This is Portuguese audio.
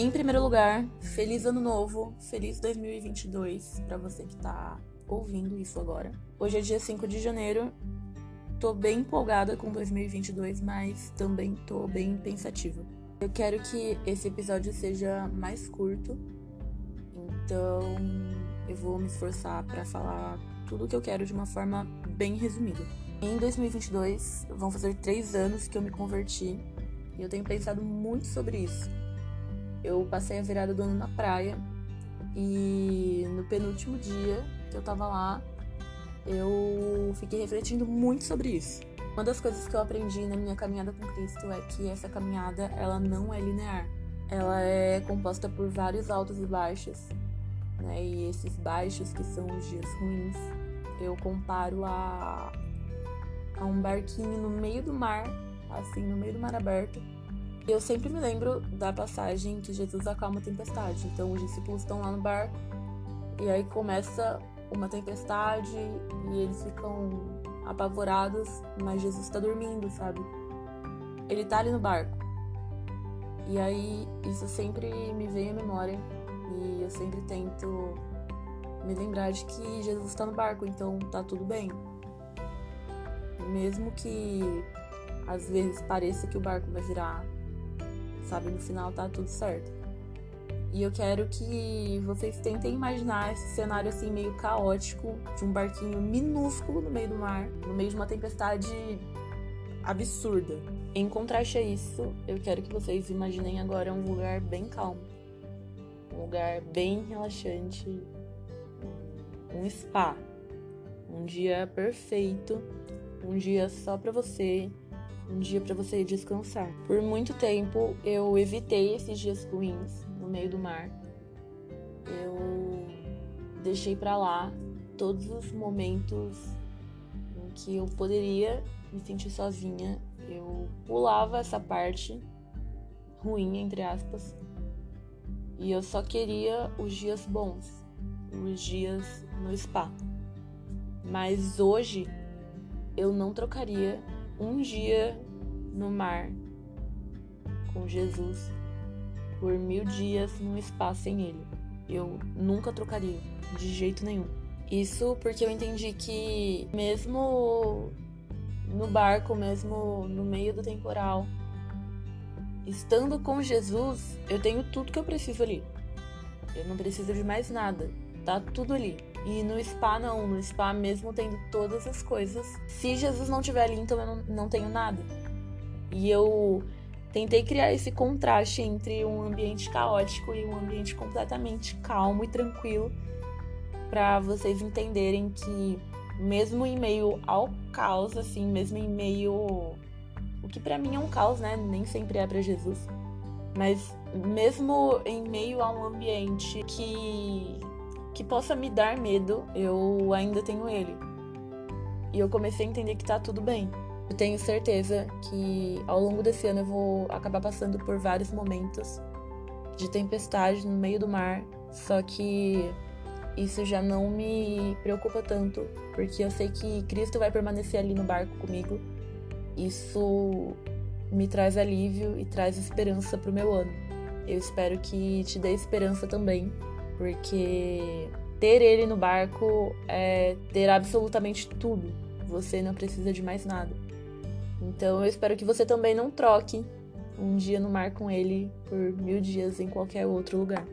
Em primeiro lugar, feliz ano novo, feliz 2022 para você que tá ouvindo isso agora. Hoje é dia 5 de janeiro. Tô bem empolgada com 2022, mas também tô bem pensativa. Eu quero que esse episódio seja mais curto, então eu vou me esforçar para falar tudo o que eu quero de uma forma bem resumida. Em 2022, vão fazer três anos que eu me converti e eu tenho pensado muito sobre isso. Eu passei a virada do ano na praia e no penúltimo dia que eu tava lá, eu fiquei refletindo muito sobre isso. Uma das coisas que eu aprendi na minha caminhada com Cristo é que essa caminhada ela não é linear. Ela é composta por vários altos e baixos, né? E esses baixos que são os dias ruins, eu comparo a a um barquinho no meio do mar, assim, no meio do mar aberto, eu sempre me lembro da passagem que Jesus acalma a tempestade. Então os discípulos estão lá no barco e aí começa uma tempestade e eles ficam apavorados, mas Jesus está dormindo, sabe? Ele tá ali no barco. E aí isso sempre me vem à memória e eu sempre tento me lembrar de que Jesus está no barco, então tá tudo bem. Mesmo que às vezes pareça que o barco vai virar sabe? No final tá tudo certo. E eu quero que vocês tentem imaginar esse cenário assim meio caótico de um barquinho minúsculo no meio do mar, no meio de uma tempestade absurda. Em contraste a isso, eu quero que vocês imaginem agora um lugar bem calmo, um lugar bem relaxante, um spa, um dia perfeito, um dia só para você, um dia para você descansar. Por muito tempo eu evitei esses dias ruins no meio do mar. Eu deixei para lá todos os momentos em que eu poderia me sentir sozinha. Eu pulava essa parte ruim, entre aspas, e eu só queria os dias bons, os dias no spa. Mas hoje eu não trocaria um dia no mar com Jesus por mil dias num espaço sem Ele. Eu nunca trocaria, de jeito nenhum. Isso porque eu entendi que, mesmo no barco, mesmo no meio do temporal, estando com Jesus, eu tenho tudo que eu preciso ali. Eu não preciso de mais nada. Tá tudo ali. E no spa não, no spa mesmo tendo todas as coisas. Se Jesus não estiver ali, então eu não, não tenho nada. E eu tentei criar esse contraste entre um ambiente caótico e um ambiente completamente calmo e tranquilo para vocês entenderem que mesmo em meio ao caos, assim, mesmo em meio o que para mim é um caos, né? Nem sempre é para Jesus. Mas mesmo em meio a um ambiente que que possa me dar medo, eu ainda tenho ele. E eu comecei a entender que tá tudo bem. Eu tenho certeza que ao longo desse ano eu vou acabar passando por vários momentos de tempestade no meio do mar, só que isso já não me preocupa tanto, porque eu sei que Cristo vai permanecer ali no barco comigo. Isso me traz alívio e traz esperança pro meu ano. Eu espero que te dê esperança também, porque ter ele no barco é ter absolutamente tudo. Você não precisa de mais nada. Então eu espero que você também não troque um dia no mar com ele por mil dias em qualquer outro lugar.